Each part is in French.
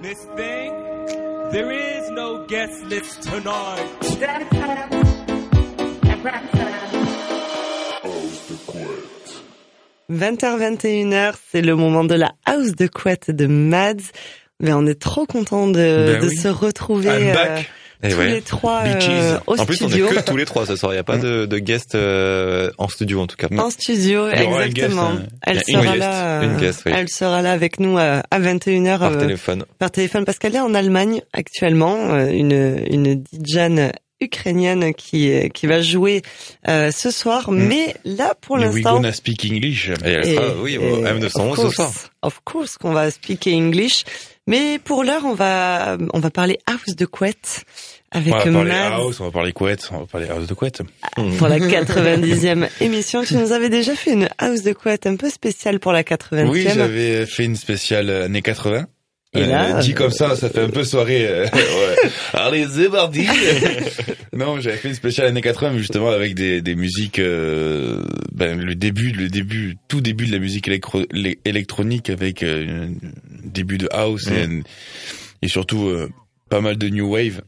Miss Thing, there is no guest list tonight. 20h21h, c'est le moment de la house de couette de Mads. Mais on est trop content de, Ben de oui. se retrouver I'm euh. Et tous ouais. les trois euh, au En plus, on est que tous les trois ce soir. Il n'y a pas de, de guest euh, en studio en tout cas. En studio, exactement. guest, euh, elle une sera guest, là. une guest, oui. Elle sera là avec nous euh, à 21h Par euh, téléphone. par téléphone parce qu'elle est en Allemagne actuellement, une une DJane ukrainienne qui qui va jouer euh, ce soir, mais là pour Mais we l'instant gonna speak English. Et elle sera, oui, et M211 of ce course, soir. Of course qu'on va speaker English. Mais pour l'heure, on va, on va parler house de couette avec On va parler Mads house, on va parler couette, on va parler house de couette. pour la 90e émission. Tu nous avais déjà fait une house de couette un peu spéciale pour la 80e. Oui, j'avais fait une spéciale euh, années 80. Et là, dit euh, comme ça, ça fait un peu soirée. euh, ouais. Allez, c'est parti. non, j'avais fait une spéciale années 80, mais justement avec des, des musiques, euh, ben, le début, le début, tout début de la musique électro, électronique avec euh, début de house et, et surtout euh, pas mal de new wave.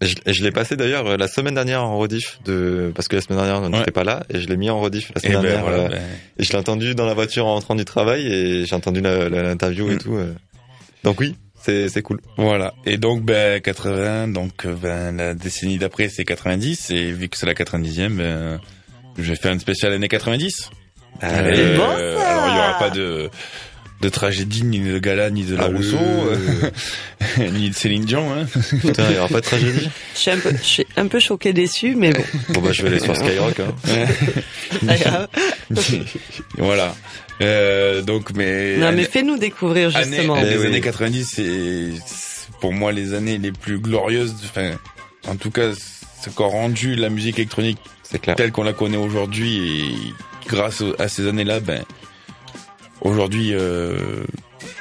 Je, je l'ai passé d'ailleurs euh, la semaine dernière en rediff de parce que la semaine dernière on n'était Ouais. pas là et je l'ai mis en rediff la Et semaine ben dernière voilà. euh, ben, et je l'ai entendu dans la voiture en rentrant du travail et j'ai entendu l'interview et Mm. tout. euh. Donc oui, c'est c'est cool. Voilà. Et donc, ben, 80, donc, ben, la décennie d'après, c'est 90. Et vu que c'est la 90e, ben, je vais faire une spéciale année 90. Allez. Euh, bon, ça. alors, il y aura pas de, de tragédie, ni de gala, ni de la Ah, Rousseau, euh, euh, ni de Céline Dion, hein. Putain, il y aura pas de tragédie. je suis un peu, je suis un peu choqué déçu, mais bon. Bon bah je vais aller sur Skyrock. Hein. grave. voilà. Euh, donc, mais, non, mais année- fais-nous découvrir année- justement. les Eh oui. années 90, c'est, pour moi les années les plus glorieuses. Enfin, en tout cas, c'est encore rendu la musique électronique clair. telle qu'on la connaît aujourd'hui et grâce à ces années-là, ben aujourd'hui euh,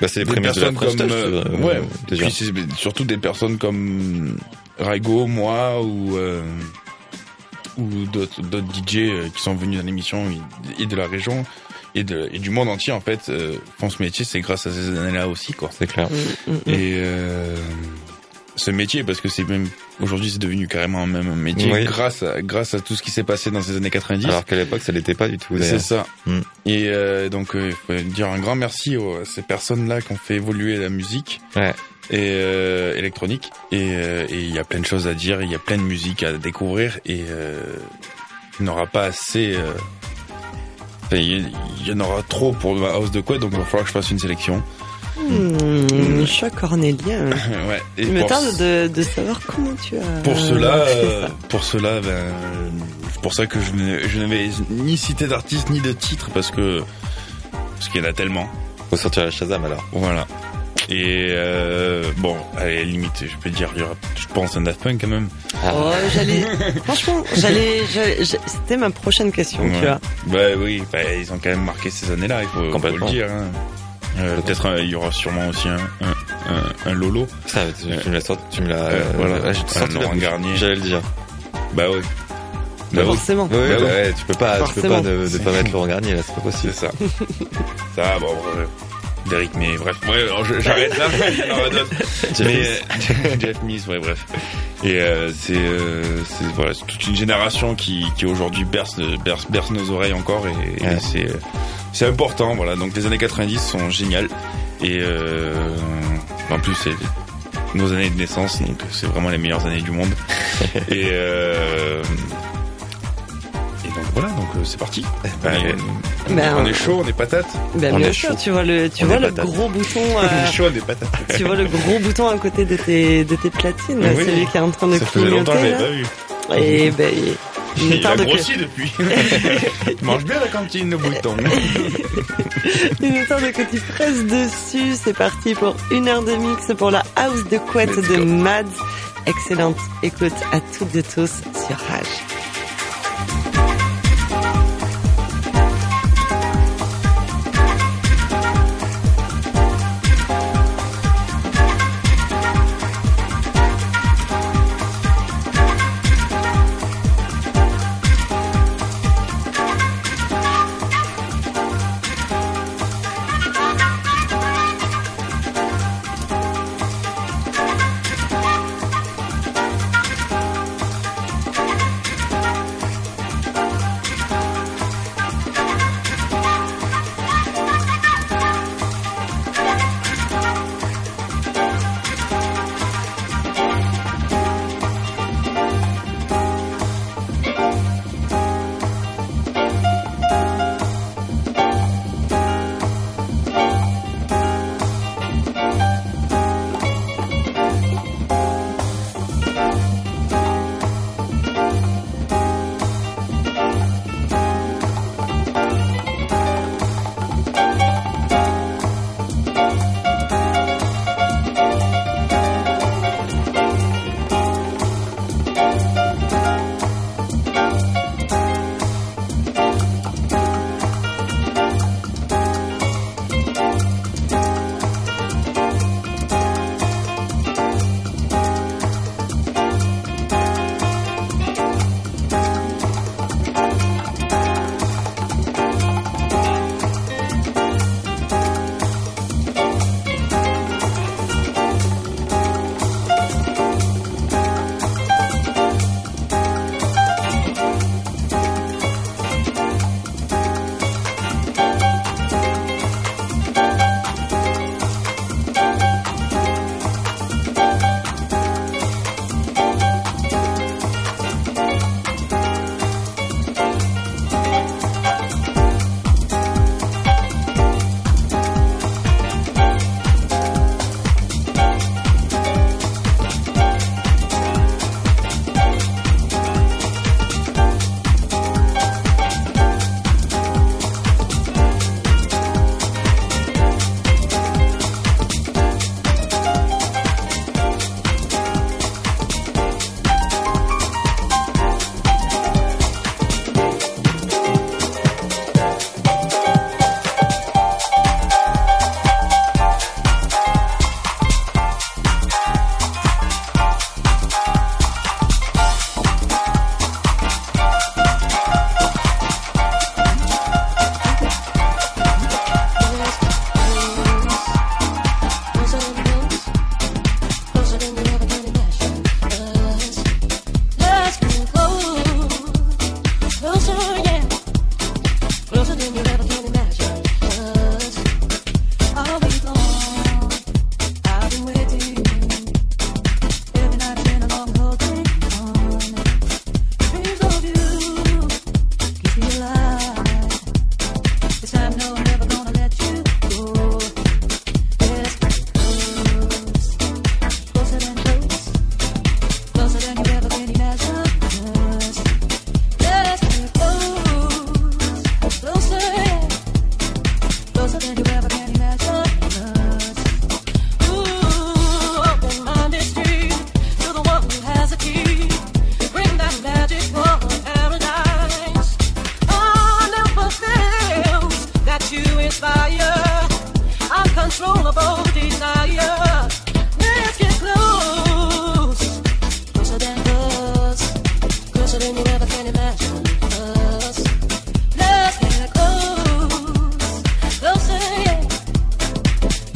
Bah, c'est les des prémices de la comme euh, euh, ouais, déjà. puis c'est surtout des personnes comme Raigo, moi ou euh, ou d'autres d'autres DJ euh, qui sont venus dans l'émission et, de la région et de et du monde entier en fait euh, font ce métier, c'est grâce à ces années-là aussi quoi. C'est clair. Mm, mm, mm. Et euh, ce métier, parce que c'est même aujourd'hui c'est devenu carrément même un métier Oui. grâce à grâce à tout ce qui s'est passé dans ces années 90. Alors qu'à l'époque ça l'était pas du tout. C'est ça. Mm. Et euh, donc, euh, il faut dire un grand merci aux, à ces personnes-là qui ont fait évoluer la musique Ouais. et euh, électronique. Et euh, il y a plein de choses à dire, il y a plein de musique à découvrir et euh, il n'y en aura pas assez. euh, enfin, il y, il y en aura trop pour ma house de quoi, donc il va falloir que je fasse une sélection. Hmm, choix cornélien. ouais. Et Il me tarde de, de savoir comment tu as. Pour cela, fait euh, ça. pour cela, ben, c'est pour ça que je, n'avais ni cité d'artiste ni de titre parce que parce qu'il y en a tellement. Faut sortir la Shazam alors. Voilà. Et euh, bon, allez, limite, je peux dire, il y aura, je pense, un Daft Punk quand même. Oh, j'allais. Franchement, j'allais. C'était ma prochaine question, tu vois. Bah oui, bah, ils ont quand même marqué ces années-là, il faut, faut le dire. Hein. Euh, Peut-être euh, il y aura sûrement aussi un, un, un, un Lolo. Ça, tu, tu me l'as sorti, tu me l'as. Euh, voilà, ah, j'ai un la Laurent bouche. Garnier. J'allais le dire. Bah oui. Bah oui, Forcément. Ouais, Bah bah ouais, tu peux pas, tu peux pas ne, ne pas mettre Laurent Garnier là, c'est pas possible. c'est ça. ça, bon, bref. Derek, mais bref. Ouais, alors je- j'arrête là, il y en aura d'autres. Mais euh, Jeff Mills, ouais, bref. Et euh, c'est euh, c'est voilà, c'est toute une génération qui qui aujourd'hui berce berce berce nos oreilles encore et, et Ouais. c'est c'est important, voilà. Donc les années 90 sont géniales et euh, en plus c'est nos années de naissance, donc c'est vraiment les meilleures années du monde. et euh, et donc voilà, donc euh, c'est parti. Ben, Ben, on est chaud, on est patate. Ben, On bien est sûr, chaud. tu vois le, tu On vois le patate. gros bouton, On euh, est chaud, on est patate. tu vois le gros bouton à côté de tes, de tes platines, Oui. celui qui est en train de Ça faisait longtemps que j'avais pas vu. Et ben, il, que, grossi depuis. Il mange bien la cantine, le bouton. il me tarde que tu presses dessus. C'est parti pour une heure de mix pour la house de couette Let's de go. Mads. Excellente écoute à toutes et tous sur Rage.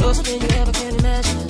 Close than you ever can imagine.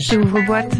Rage. J'ouvre-boîte. Everybody.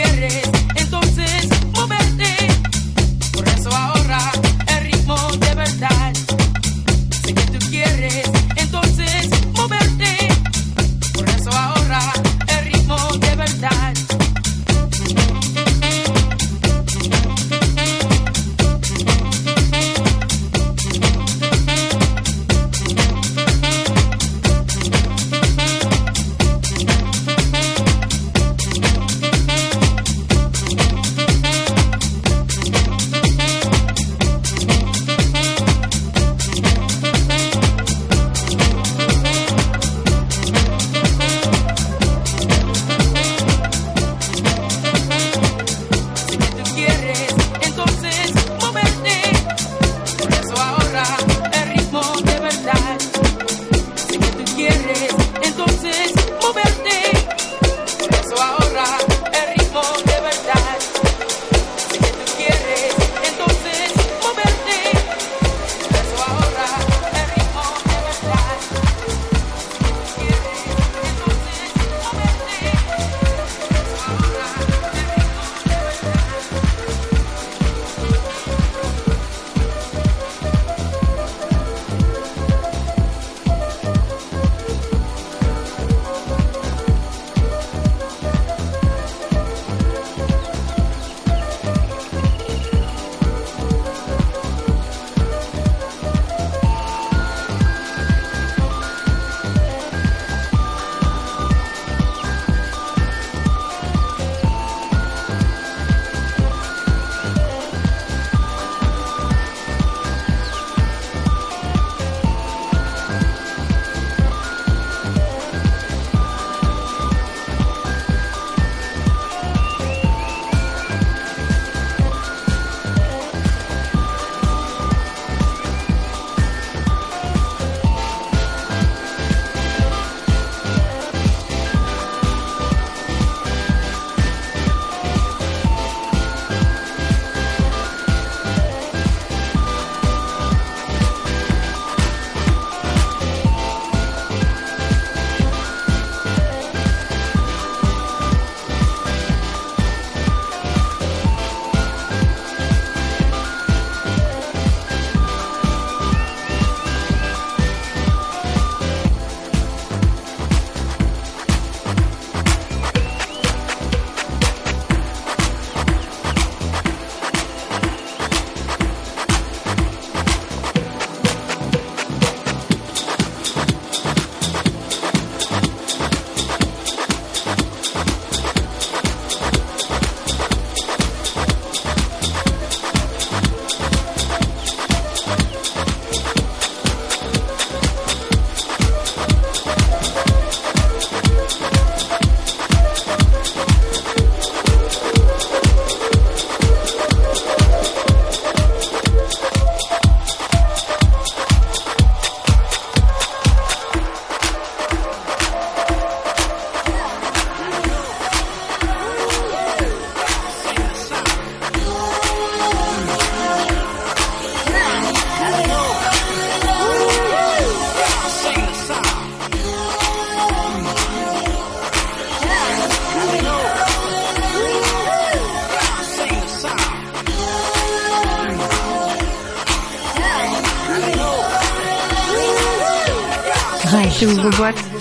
Gutiérrez. Qui ouvre boîte.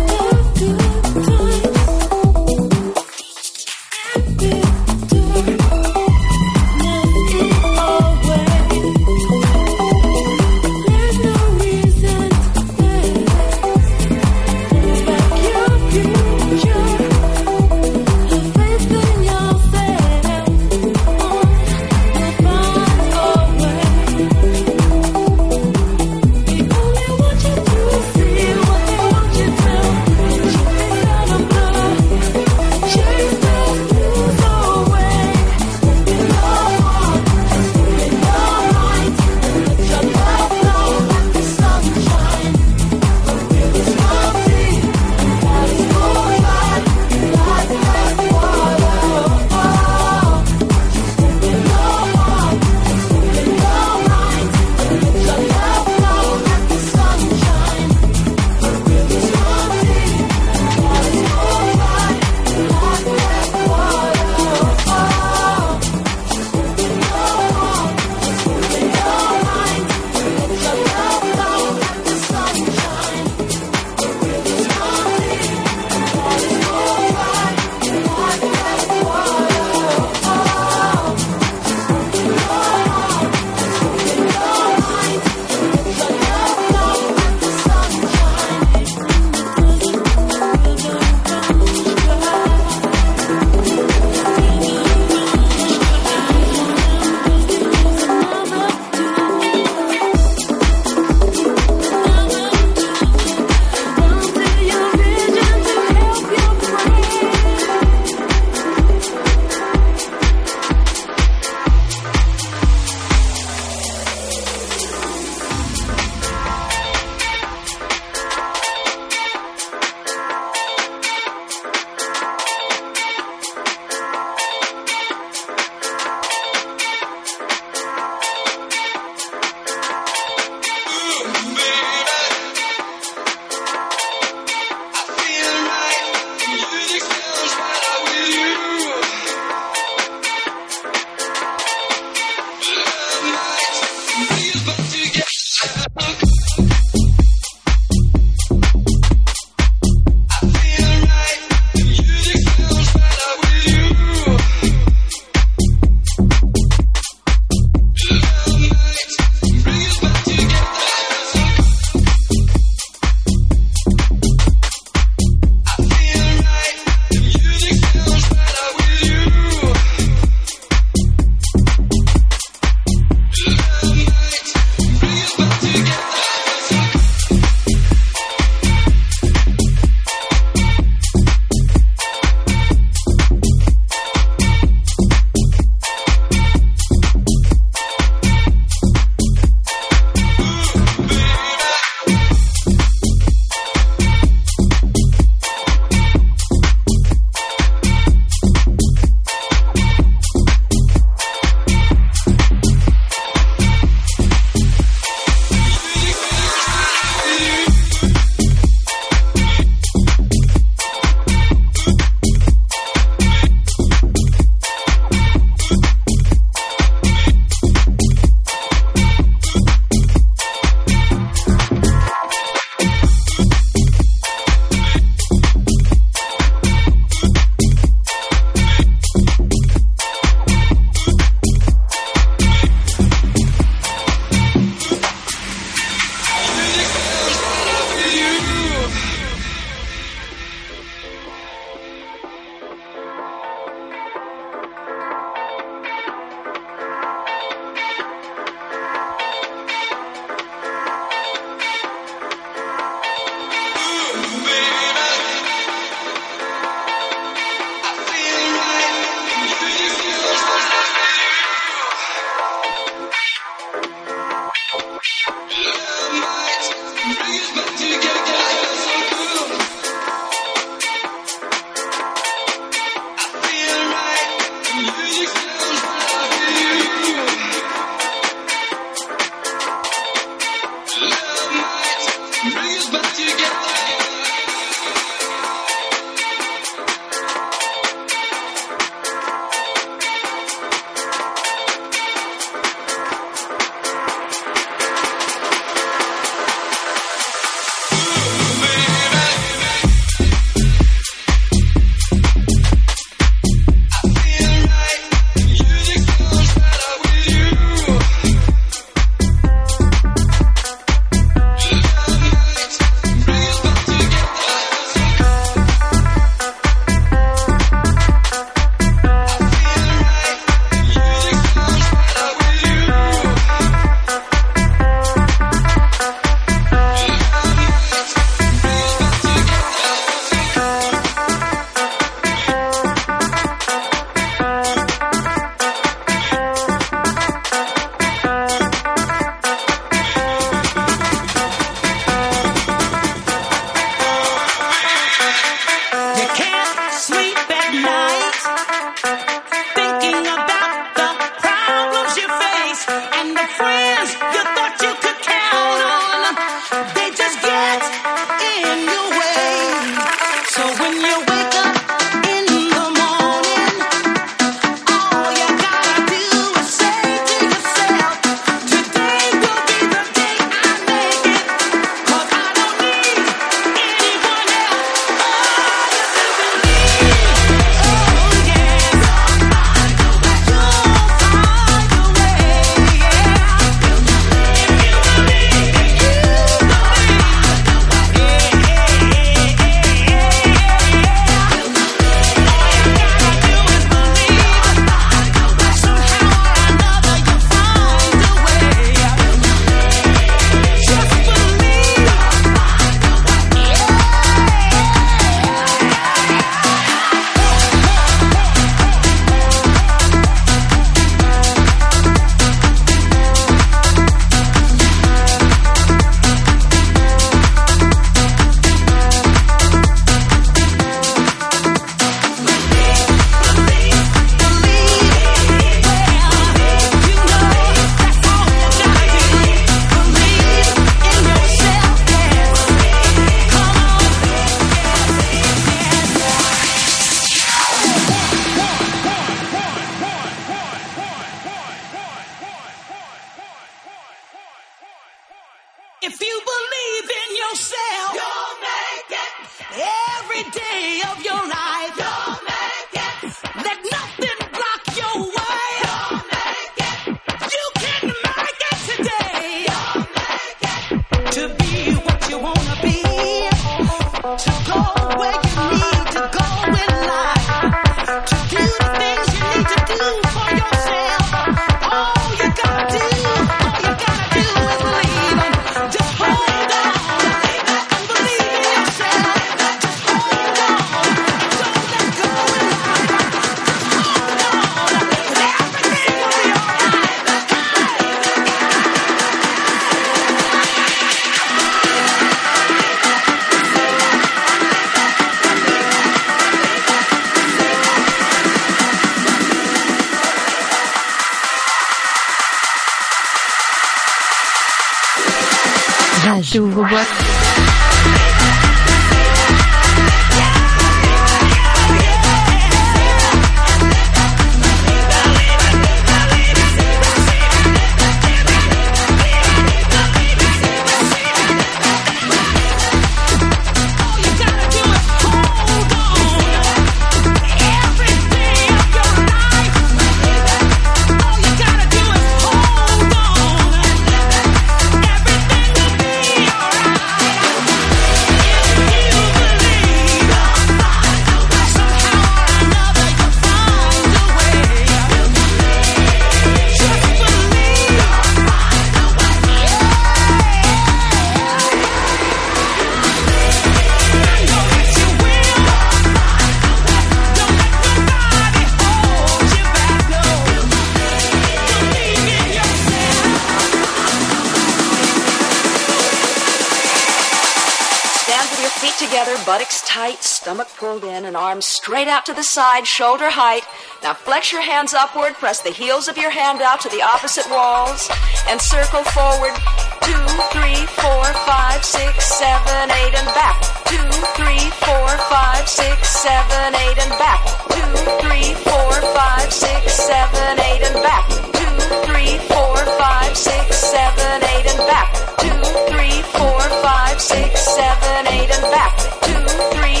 the side, shoulder height. Now flex your hands upward, press the heels of your hand out to the opposite walls, and circle forward. Two, three, four, five, six, seven, eight, and back. Two, three, four, five, six, seven, eight, and back. Two, three, four, five, six, seven, eight, and back. Two, three, four, five, six, seven, eight, and back. Two, three, four, five, six, seven, eight, and back. Two, three,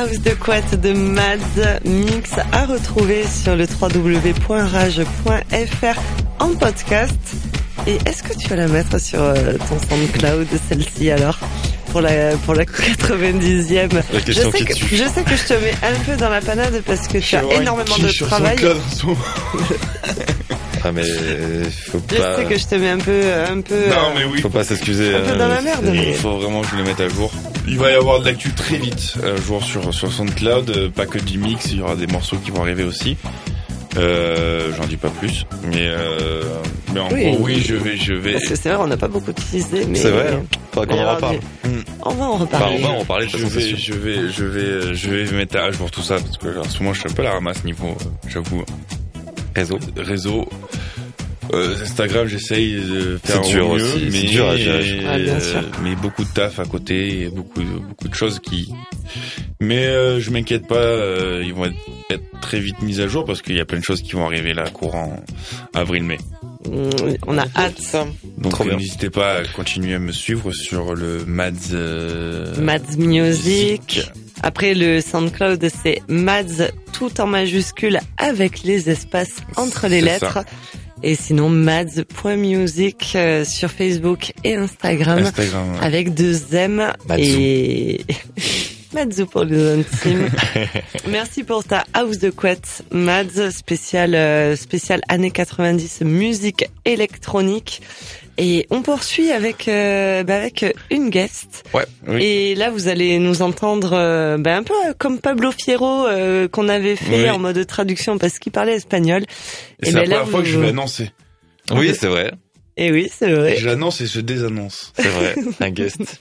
House de Quat de Mads Mix à retrouver sur le www.rage.fr en podcast. Et est-ce que tu vas la mettre sur euh, ton SoundCloud, celle-ci alors? Pour la pour la 90e. La Je question sais, qui que, je sais que je te mets un peu dans la panade parce que tu as énormément de travail. Ah mais faut Je pas, sais que je te mets un peu un peu Non, euh, mais oui. faut pas s'excuser. un peu dans la merde, Il faut vraiment que je le mette à jour. Il va y avoir de l'actu très vite, un jour sur, sur SoundCloud, euh, pas que du mix, il y aura des morceaux qui vont arriver aussi. Euh, j'en dis pas plus, mais euh, mais en Oui. gros oui, je vais je vais parce que c'est vrai on n'a pas beaucoup teasé mais C'est vrai. hein. Faudra qu'on mais en reparle. On va en Enfin, reparler. on va en parler de je vais, je vais, je vais, je vais mettre à jour tout ça parce que en ce moment je suis un peu à la ramasse niveau, euh, j'avoue, Réseau. réseau. Euh, Instagram, j'essaye de faire C'est dur mieux, aussi, mais dur à gérer. Ah, bien sûr. mais beaucoup de taf à côté, et beaucoup, de- beaucoup de choses qui. Mais euh, je m'inquiète pas, euh, ils vont être, être très vite mis à jour parce qu'il y a plein de choses qui vont arriver là courant avril-mai. Mm, On a hâte. Donc euh, n'hésitez pas à continuer à me suivre sur le Mads. euh, Mads Music. Après le SoundCloud, c'est Mads tout en majuscule avec les espaces entre les lettres. ça. Et sinon mads.music euh, sur Facebook et Instagram Instagram. ouais. avec deux M Madzou. et Madzou pour les intimes. Merci pour ta house de couette, Mads, spécial euh, spécial années 90 musique électronique. Et on poursuit avec euh, bah, avec une guest. Ouais. Oui. Et là, vous allez nous entendre euh, bah, un peu comme Pablo Fierro euh, qu'on avait fait Oui. en mode traduction parce qu'il parlait espagnol. Et c'est ben la là, première fois que je vais annoncer. Oui, c'est vrai. Et oui, c'est vrai. Je l'annonce et je désannonce. C'est vrai. Un guest.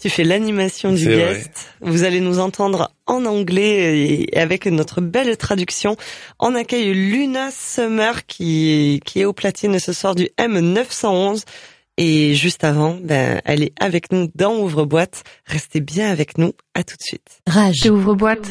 Tu fais l'animation du vrai. guest. Vous allez nous entendre en anglais et avec notre belle traduction. On accueille Luna Summer qui, qui est au platine ce soir du M911. Et juste avant, ben, elle est avec nous dans Ouvre-boîte. Restez bien avec nous. À tout de suite. Rage. Ouvre boîte.